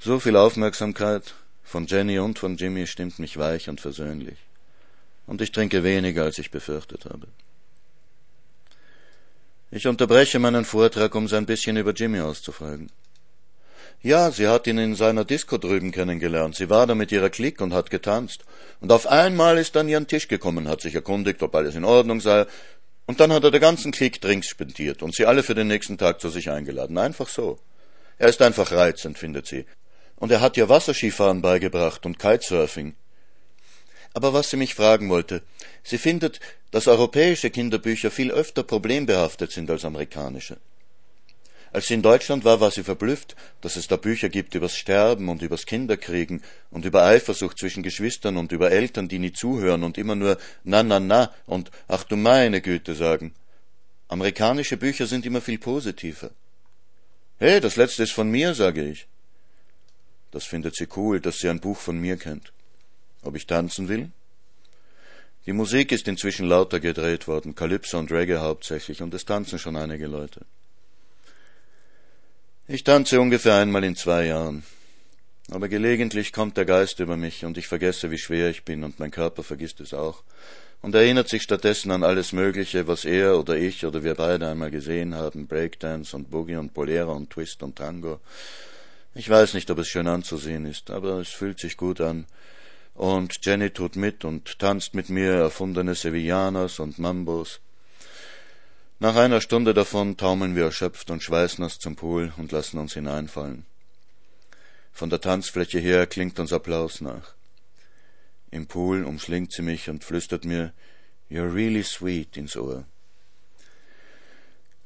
B: So viel Aufmerksamkeit von Jenny und von Jimmy stimmt mich weich und versöhnlich. Und ich trinke weniger, als ich befürchtet habe. Ich unterbreche meinen Vortrag, um so ein bisschen über Jimmy auszufragen. Ja, sie hat ihn in seiner Disco drüben kennengelernt. Sie war da mit ihrer Clique und hat getanzt. Und auf einmal ist er an ihren Tisch gekommen, hat sich erkundigt, ob alles in Ordnung sei. Und dann hat er der ganzen Clique Drinks spendiert und sie alle für den nächsten Tag zu sich eingeladen. Einfach so. Er ist einfach reizend, findet sie. Und er hat ihr Wasserskifahren beigebracht und Kitesurfing. Aber was sie mich fragen wollte, sie findet, dass europäische Kinderbücher viel öfter problembehaftet sind als amerikanische. Als sie in Deutschland war, war sie verblüfft, dass es da Bücher gibt übers Sterben und übers Kinderkriegen und über Eifersucht zwischen Geschwistern und über Eltern, die nie zuhören und immer nur na na na und ach du meine Güte sagen. Amerikanische Bücher sind immer viel positiver. Hey, das letzte ist von mir, sage ich. Das findet sie cool, dass sie ein Buch von mir kennt. Ob ich tanzen will? Die Musik ist inzwischen lauter gedreht worden, Calypso und Reggae hauptsächlich, und es tanzen schon einige Leute. Ich tanze ungefähr einmal in zwei Jahren. Aber gelegentlich kommt der Geist über mich und ich vergesse, wie schwer ich bin und mein Körper vergisst es auch und erinnert sich stattdessen an alles Mögliche, was er oder ich oder wir beide einmal gesehen haben, Breakdance und Boogie und Bolero und Twist und Tango. Ich weiß nicht, ob es schön anzusehen ist, aber es fühlt sich gut an und Jenny tut mit und tanzt mit mir erfundene Sevillanas und Mambos. Nach einer Stunde davon taumeln wir erschöpft und schweißnass zum Pool und lassen uns hineinfallen. Von der Tanzfläche her klingt uns Applaus nach. Im Pool umschlingt sie mich und flüstert mir You're really sweet ins Ohr.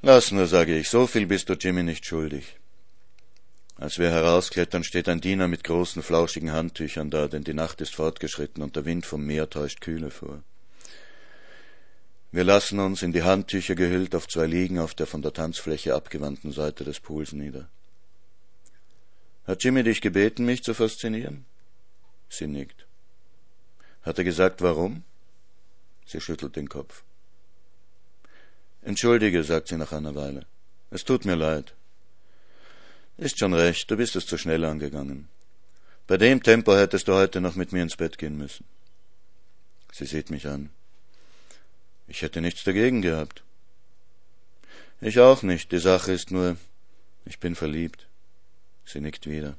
B: Lass nur, sage ich, so viel bist du Jimmy nicht schuldig. Als wir herausklettern, steht ein Diener mit großen, flauschigen Handtüchern da, denn die Nacht ist fortgeschritten und der Wind vom Meer täuscht Kühle vor. Wir lassen uns in die Handtücher gehüllt auf zwei Liegen auf der von der Tanzfläche abgewandten Seite des Pools nieder. Hat Jimmy dich gebeten, mich zu faszinieren? Sie nickt. Hat er gesagt, warum? Sie schüttelt den Kopf. Entschuldige, sagt sie nach einer Weile. Es tut mir leid. Ist schon recht, du bist es zu schnell angegangen. Bei dem Tempo hättest du heute noch mit mir ins Bett gehen müssen. Sie sieht mich an. Ich hätte nichts dagegen gehabt. Ich auch nicht. Die Sache ist nur, ich bin verliebt. Sie nickt wieder.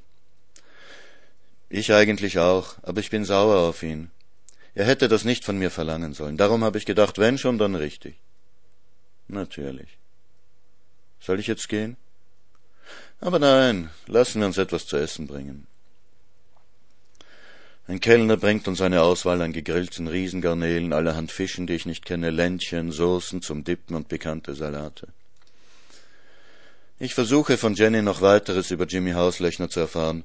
B: Ich eigentlich auch, aber ich bin sauer auf ihn. Er hätte das nicht von mir verlangen sollen. Darum habe ich gedacht, wenn schon, dann richtig. Natürlich. Soll ich jetzt gehen? Aber nein, lassen wir uns etwas zu essen bringen. Ein Kellner bringt uns eine Auswahl an gegrillten Riesengarnelen, allerhand Fischen, die ich nicht kenne, Ländchen, Soßen zum Dippen und pikante Salate. Ich versuche von Jenny noch weiteres über Jimmy Hauslechner zu erfahren,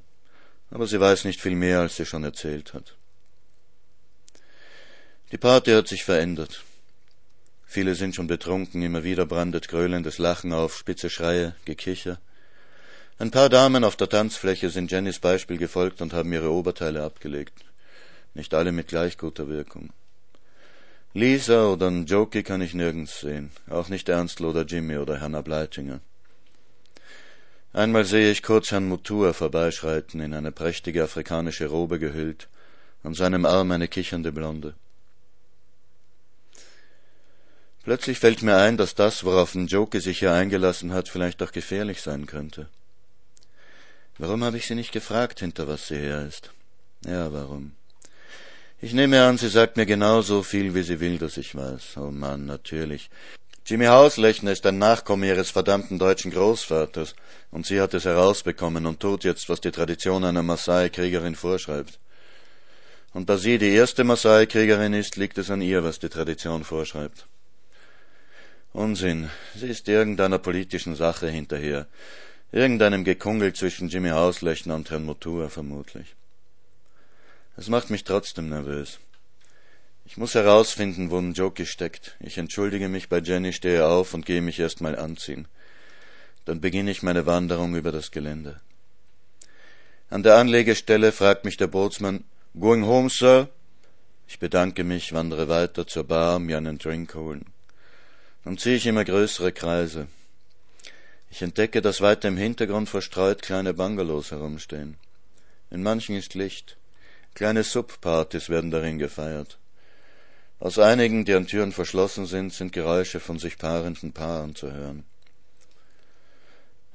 B: aber sie weiß nicht viel mehr, als sie schon erzählt hat. Die Party hat sich verändert. Viele sind schon betrunken, immer wieder brandet gröhlendes Lachen auf, spitze Schreie, Gekicher. Ein paar Damen auf der Tanzfläche sind Jennys Beispiel gefolgt und haben ihre Oberteile abgelegt. Nicht alle mit gleich guter Wirkung. Lisa oder Njoki kann ich nirgends sehen, auch nicht Ernstl oder Jimmy oder Hannah Bleitinger. Einmal sehe ich kurz Herrn Mutua vorbeischreiten, in eine prächtige afrikanische Robe gehüllt, an seinem Arm eine kichernde Blonde. Plötzlich fällt mir ein, dass das, worauf Njoki sich hier eingelassen hat, vielleicht auch gefährlich sein könnte. Warum habe ich sie nicht gefragt, hinter was sie her ist? Ja, warum? Ich nehme an, sie sagt mir genau so viel, wie sie will, dass ich weiß. Oh Mann, natürlich. Jimmy Hauslechner ist ein Nachkomme ihres verdammten deutschen Großvaters, und sie hat es herausbekommen und tut jetzt, was die Tradition einer Maasai-Kriegerin vorschreibt. Und da sie die erste Maasai-Kriegerin ist, liegt es an ihr, was die Tradition vorschreibt. Unsinn, sie ist irgendeiner politischen Sache hinterher, irgendeinem Gekungel zwischen Jimmy Hauslechner und Herrn Motua vermutlich. Es macht mich trotzdem nervös. Ich muss herausfinden, wo ein Joke steckt. Ich entschuldige mich bei Jenny, stehe auf und gehe mich erstmal anziehen. Dann beginne ich meine Wanderung über das Gelände. An der Anlegestelle fragt mich der Bootsmann, Going home, Sir? Ich bedanke mich, wandere weiter zur Bar, mir einen Drink holen. Dann ziehe ich immer größere Kreise. Ich entdecke, dass weiter im Hintergrund verstreut kleine Bungalows herumstehen. In manchen ist Licht. Kleine Subpartys werden darin gefeiert. Aus einigen, deren Türen verschlossen sind, sind Geräusche von sich paarenden Paaren zu hören.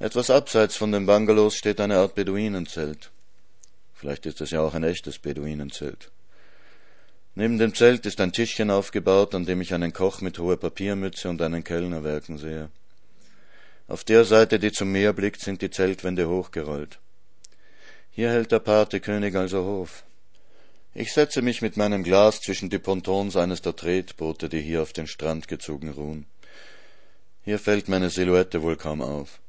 B: Etwas abseits von den Bungalows steht eine Art Beduinenzelt. Vielleicht ist es ja auch ein echtes Beduinenzelt. Neben dem Zelt ist ein Tischchen aufgebaut, an dem ich einen Koch mit hoher Papiermütze und einen Kellner werken sehe. Auf der Seite, die zum Meer blickt, sind die Zeltwände hochgerollt. Hier hält der Patekönig also Hof. Ich setze mich mit meinem Glas zwischen die Pontons eines der Tretboote, die hier auf den Strand gezogen ruhen. Hier fällt meine Silhouette wohl kaum auf.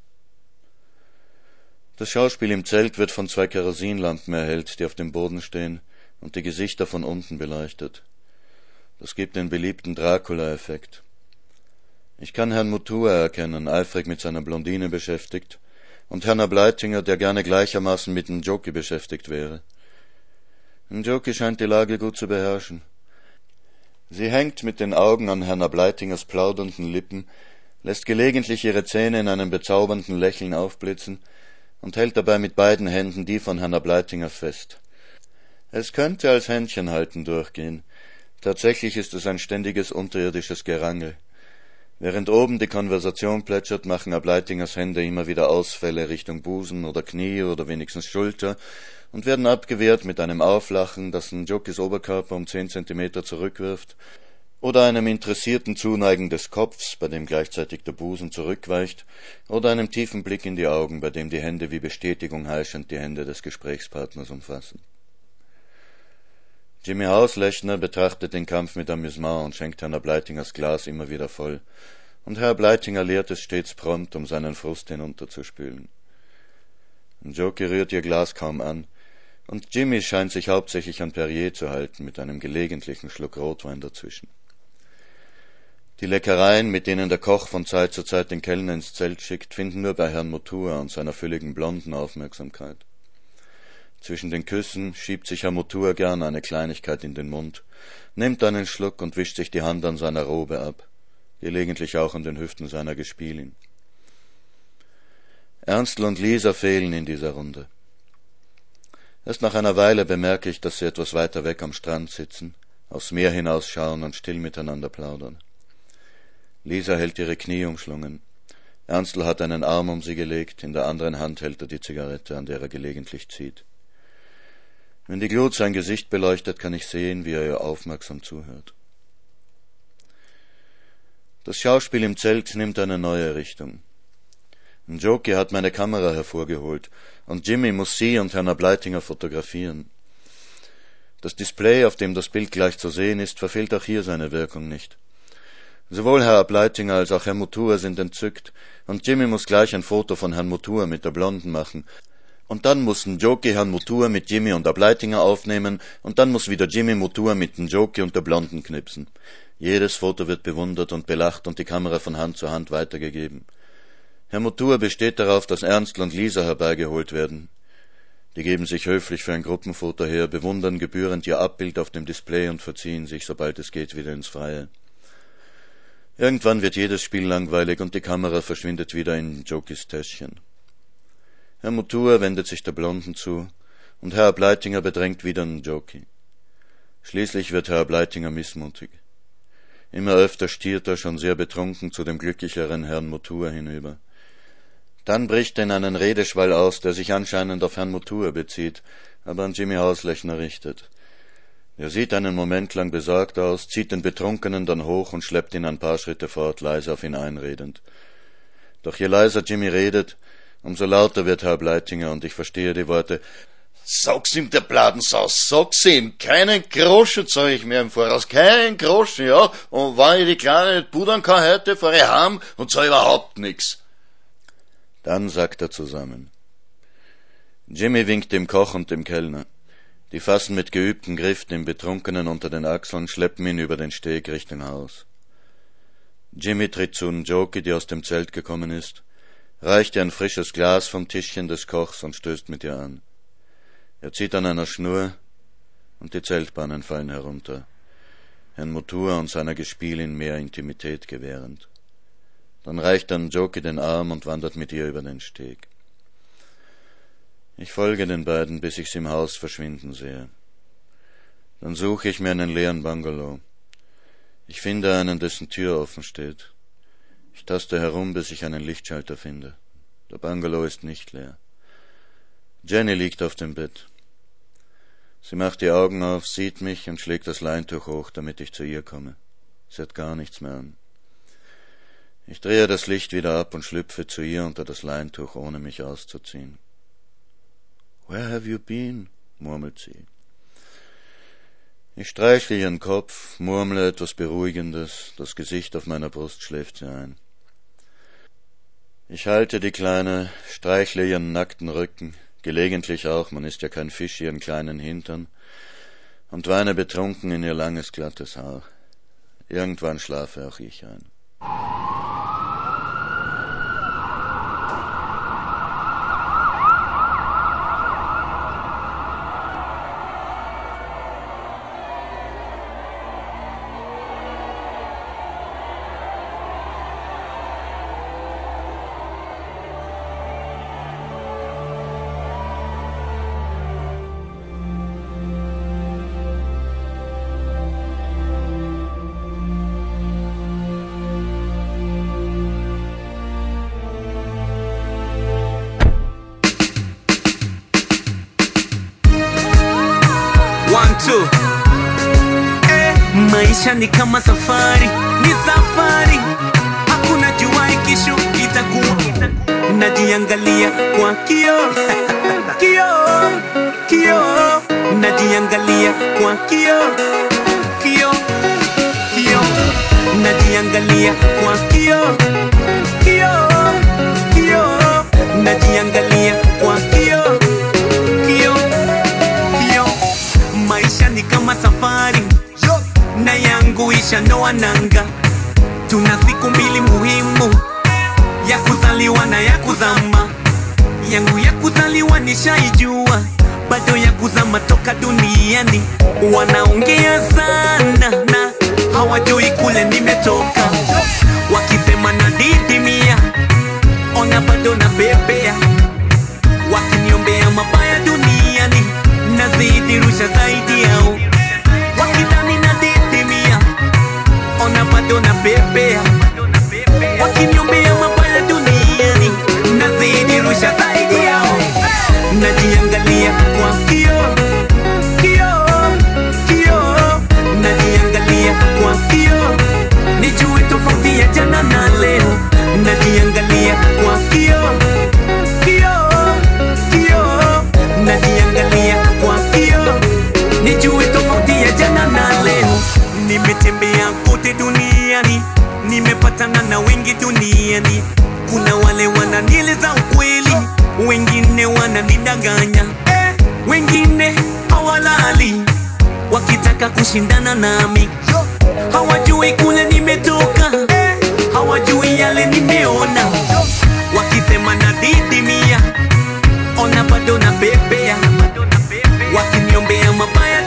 B: Das Schauspiel im Zelt wird von zwei Kerosinlampen erhellt, die auf dem Boden stehen und die Gesichter von unten beleuchtet. Das gibt den beliebten Dracula-Effekt. Ich kann Herrn Mutua erkennen, eifrig mit seiner Blondine beschäftigt, und Herrn Ableitinger, der gerne gleichermaßen mit Jockey beschäftigt wäre. Njoki scheint die Lage gut zu beherrschen. Sie hängt mit den Augen an Herrn Ableitingers plaudernden Lippen, lässt gelegentlich ihre Zähne in einem bezaubernden Lächeln aufblitzen und hält dabei mit beiden Händen die von Herrn Ableitinger fest. Es könnte als Händchenhalten durchgehen. Tatsächlich ist es ein ständiges unterirdisches Gerangel. Während oben die Konversation plätschert, machen Ableitingers Hände immer wieder Ausfälle Richtung Busen oder Knie oder wenigstens Schulter und werden abgewehrt mit einem Auflachen, das Njokis Oberkörper um zehn Zentimeter zurückwirft, oder einem interessierten Zuneigen des Kopfs, bei dem gleichzeitig der Busen zurückweicht, oder einem tiefen Blick in die Augen, bei dem die Hände wie Bestätigung heischend die Hände des Gesprächspartners umfassen. Jimmy Hauslechner betrachtet den Kampf mit Amüsement und schenkt Herrn Bleitingers Glas immer wieder voll, und Herr Bleitinger leert es stets prompt, um seinen Frust hinunterzuspülen. Joke rührt ihr Glas kaum an, und Jimmy scheint sich hauptsächlich an Perrier zu halten, mit einem gelegentlichen Schluck Rotwein dazwischen. Die Leckereien, mit denen der Koch von Zeit zu Zeit den Kellner ins Zelt schickt, finden nur bei Herrn Motua und seiner fülligen blonden Aufmerksamkeit. Zwischen den Küssen schiebt sich Herr Motua gern eine Kleinigkeit in den Mund, nimmt einen Schluck und wischt sich die Hand an seiner Robe ab, gelegentlich auch an den Hüften seiner Gespielin. Ernstl und Lisa fehlen in dieser Runde. Erst nach einer Weile bemerke ich, dass sie etwas weiter weg am Strand sitzen, aufs Meer hinausschauen und still miteinander plaudern. Lisa hält ihre Knie umschlungen. Ernstl hat einen Arm um sie gelegt, in der anderen Hand hält er die Zigarette, an der er gelegentlich zieht. Wenn die Glut sein Gesicht beleuchtet, kann ich sehen, wie er ihr aufmerksam zuhört. Das Schauspiel im Zelt nimmt eine neue Richtung. Njoki hat meine Kamera hervorgeholt und Jimmy muss sie und Herrn Ableitinger fotografieren. Das Display, auf dem das Bild gleich zu sehen ist, verfehlt auch hier seine Wirkung nicht. Sowohl Herr Ableitinger als auch Herr Mutua sind entzückt, und Jimmy muss gleich ein Foto von Herrn Mutua mit der Blonden machen. Und dann muss Njoki Herrn Mutua mit Jimmy und Ableitinger aufnehmen, und dann muss wieder Jimmy Mutua mit Njoki und der Blonden knipsen. Jedes Foto wird bewundert und belacht und die Kamera von Hand zu Hand weitergegeben. Herr Motur besteht darauf, dass Ernstl und Lisa herbeigeholt werden. Die geben sich höflich für ein Gruppenfoto her, bewundern gebührend ihr Abbild auf dem Display und verziehen sich, sobald es geht, wieder ins Freie. Irgendwann wird jedes Spiel langweilig und die Kamera verschwindet wieder in Jokis Täschchen. Herr Mutua wendet sich der Blonden zu und Herr Bleitinger bedrängt wieder einen Joki. Schließlich wird Herr Bleitinger missmutig. Immer öfter stiert er schon sehr betrunken zu dem glücklicheren Herrn Mutua hinüber. Dann bricht er in einen Redeschwall aus, der sich anscheinend auf Herrn Mutua bezieht, aber an Jimmy Hauslechner richtet. Er sieht einen Moment lang besorgt aus, zieht den Betrunkenen dann hoch und schleppt ihn ein paar Schritte fort, leise auf ihn einredend. Doch je leiser Jimmy redet, umso lauter wird Herr Bleitinger und ich verstehe die Worte Sag's ihm, der Bladensaus, sag's ihm, keinen Groschen zahl ich mir im Voraus, keinen Groschen, ja, und wenn ich die Kleine nicht pudern kann heute, fahr ich heim und zahl überhaupt nix. Dann sagt er zusammen. Jimmy winkt dem Koch und dem Kellner. Die fassen mit geübten Griff den Betrunkenen unter den Achseln, schleppen ihn über den Steg Richtung Haus. Jimmy tritt zu Njoki, die aus dem Zelt gekommen ist, reicht ihr ein frisches Glas vom Tischchen des Kochs und stößt mit ihr an. Er zieht an einer Schnur und die Zeltbahnen fallen herunter, Herrn Motur und seiner Gespielin mehr Intimität gewährend. Dann reicht dann Joki den Arm und wandert mit ihr über den Steg. Ich folge den beiden, bis ich sie im Haus verschwinden sehe. Dann suche ich mir einen leeren Bungalow. Ich finde einen, dessen Tür offen steht. Ich taste herum, bis ich einen Lichtschalter finde. Der Bungalow ist nicht leer. Jenny liegt auf dem Bett. Sie macht die Augen auf, sieht mich und schlägt das Leintuch hoch, damit ich zu ihr komme. Sie hat gar nichts mehr an. Ich drehe das Licht wieder ab und schlüpfe zu ihr unter das Leintuch, ohne mich auszuziehen. Where have you been? murmelt sie. Ich streichle ihren Kopf, murmle etwas Beruhigendes, das Gesicht auf meiner Brust schläft sie ein. Ich halte die Kleine, streichle ihren nackten Rücken, gelegentlich auch, man ist ja kein Fisch, ihren kleinen Hintern, und weine betrunken in ihr langes, glattes Haar. Irgendwann schlafe auch ich ein.
A: Na ndoa nanga. Tuna siku mbili muhimu ya kuzaliwa na ya kuzama. Yangu ya kuzaliwa nishaijua bado ya kuzama toka duniani. Wanaongea sana na hawajui kule nimetoka. Wakisema na didimia ona bado na bebea. Wakiniombea mabaya duniani nazidi rusha zaidi yao ona pepe, wakiniombea mabaya duniani nazidi rusha zaidi yao. Najiangalia kwa najiangalia kwa nijue tofauti ya jana na leo. Najiangalia kwa nimetembea kote duniani nimepatana na wengi duniani. Kuna wale wananieleza ukweli wengine wananidanganya. Eh, wengine hawalali wakitaka kushindana nami. Hawajui kule nimetoka eh, hawajui yale nimeona. Wakisema na didimia ona bado na bebea. Wakiniombea mabaya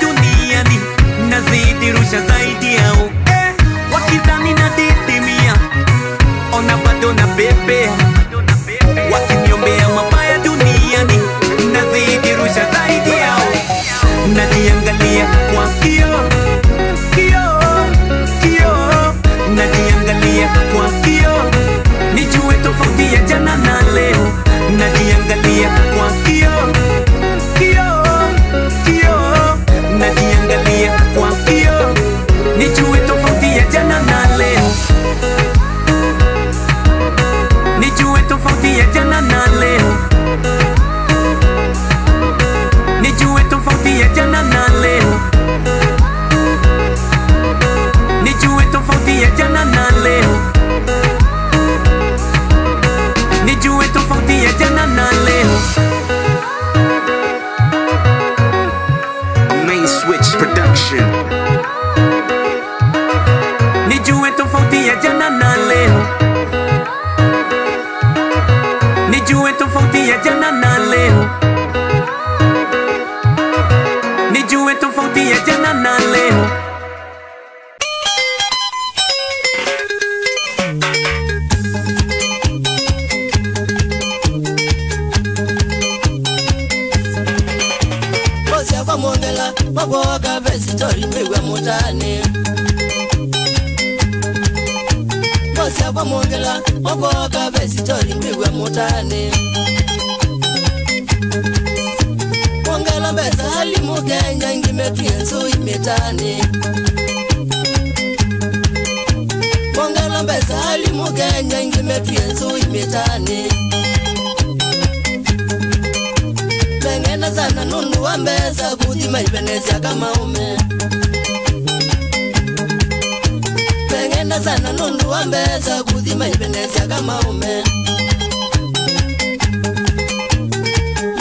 E: wambeza kudhima ipenesa kama ume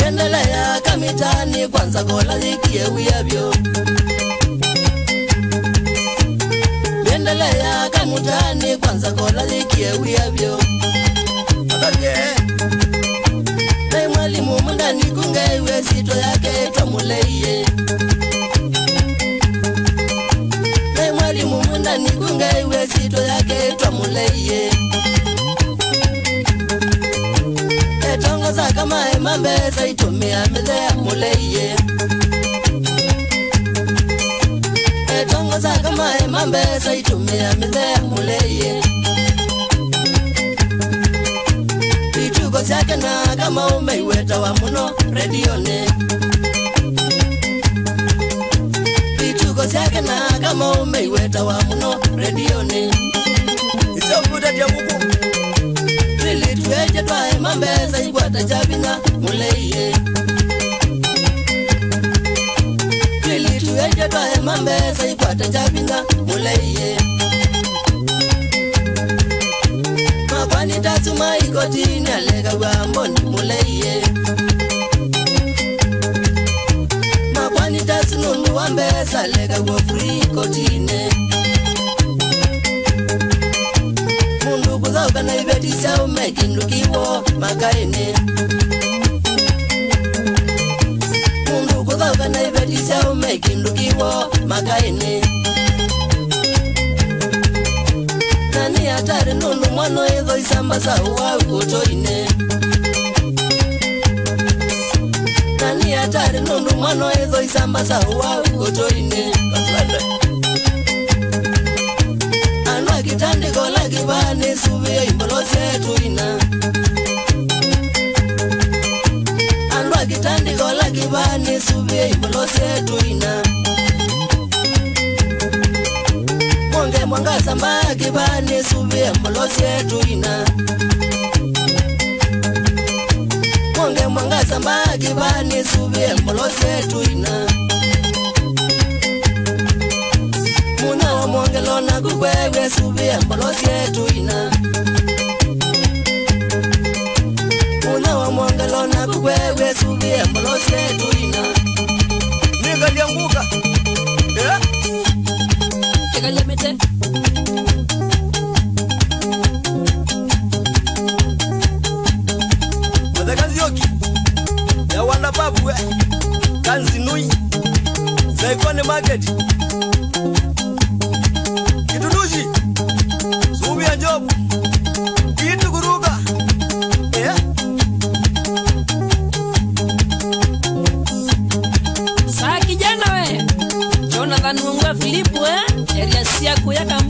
E: yendelea kamitani kwanza kola zikiewuyavyo yendelea kamutani kwanza kola zikiewuyavyo nai mwalimu mundani kungeiwe sito yake twamuleiye nai mwalimu mundani kungeiwe sito yake twa muleye etongo sakamae mambeza itumia milea muleye etongo sakamae mambeza itumia milea muleye vituko vyake na kama umeiweta wa muno redione. Vituko vyake na kama umeiweta wa muno redione chovuta cha buku vilitweche twahe mambesa ikwata cha vinya muleiye vilitweche twahe mambesa ikwata cha vinya muleiye makwani tatsuma ikotini aleka bwamboni muleiye makwani tatsununu wambesa aleka bwofuri ikotine. bana bibedisao mekindukiwo makaine mundu kuthao bana bibedisao mekindukiwo makaine nani atari nundu mwano itho isambasau wau utoine nani atari nundu mwano itho isambasau wau utoine kitandiko la kibani subia imbolo zetu ina. Andwa kitandiko la kibani subia imbolo zetu ina. Mwonge mwangasamba kibani subia imbolo zetu ina. Mwonge mwangasamba kibani subia imbolo zetu ina. Muna kagelo na subia mbolosi yetu ina. Una wa mwangalo na gugwegwe subia mbolosi yetu ina. Ningalianguka eh? yeah.
F: kagalemete madhakazioki ya
E: mete eh? Kanzi nui,
F: zaikone mageti Jonathan Mungwe Filipu eh?
B: Elias yako yaka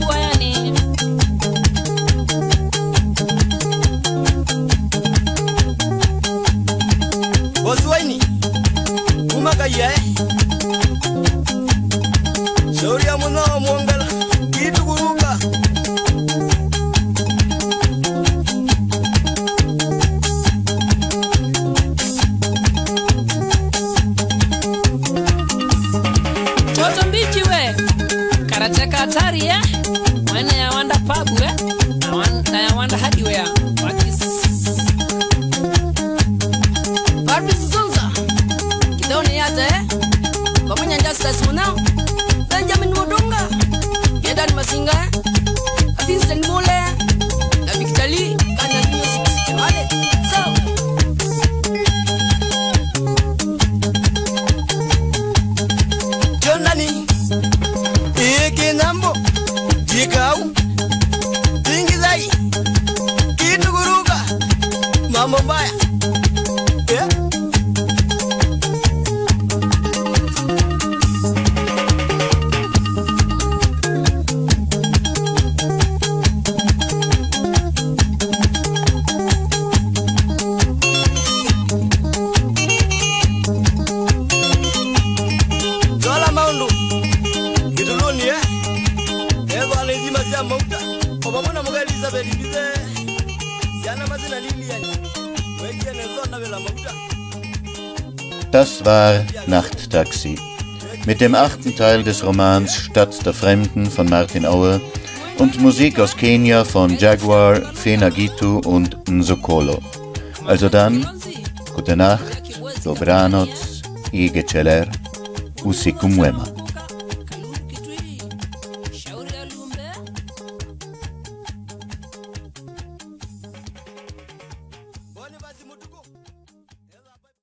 B: dem achten Teil des Romans Stadt der Fremden von Martin Auer und Musik aus Kenia von Jaguar, Fena Gitu und Nsokolo. Also dann, gute Nacht, dobranoc, Ige Celer, Usikumwema.